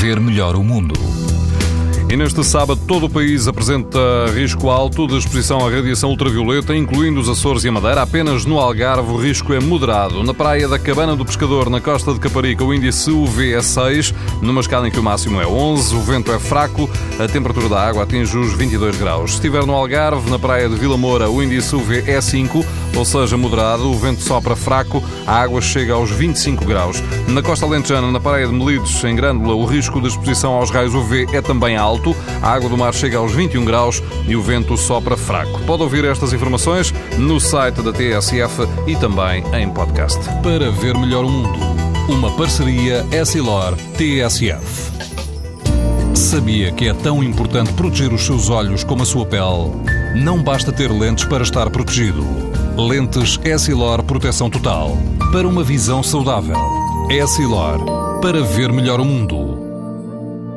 ver melhor o mundo. E neste sábado todo o país apresenta risco alto de exposição à radiação ultravioleta, incluindo os Açores e a Madeira. Apenas no Algarve o risco é moderado. Na praia da Cabana do Pescador, na costa de Caparica, o índice UV é 6, numa escala em que o máximo é 11, o vento é fraco, a temperatura da água atinge os 22 graus. Se estiver no Algarve, na praia de Vila Moura, o índice UV é 5, ou seja, moderado, o vento sopra fraco, a água chega aos 25 graus. Na costa alentejana, na praia de Melides, em Grândola, o risco de exposição aos raios UV é também alto alto, a água do mar chega aos 21 graus e o vento sopra fraco. Pode ouvir estas informações no site da TSF e também em podcast. Para ver melhor o mundo, uma parceria Essilor-TSF. Sabia que é tão importante proteger os seus olhos como a sua pele? Não basta ter lentes para estar protegido. Lentes Essilor Proteção Total. Para uma visão saudável. Essilor. Para ver melhor o mundo.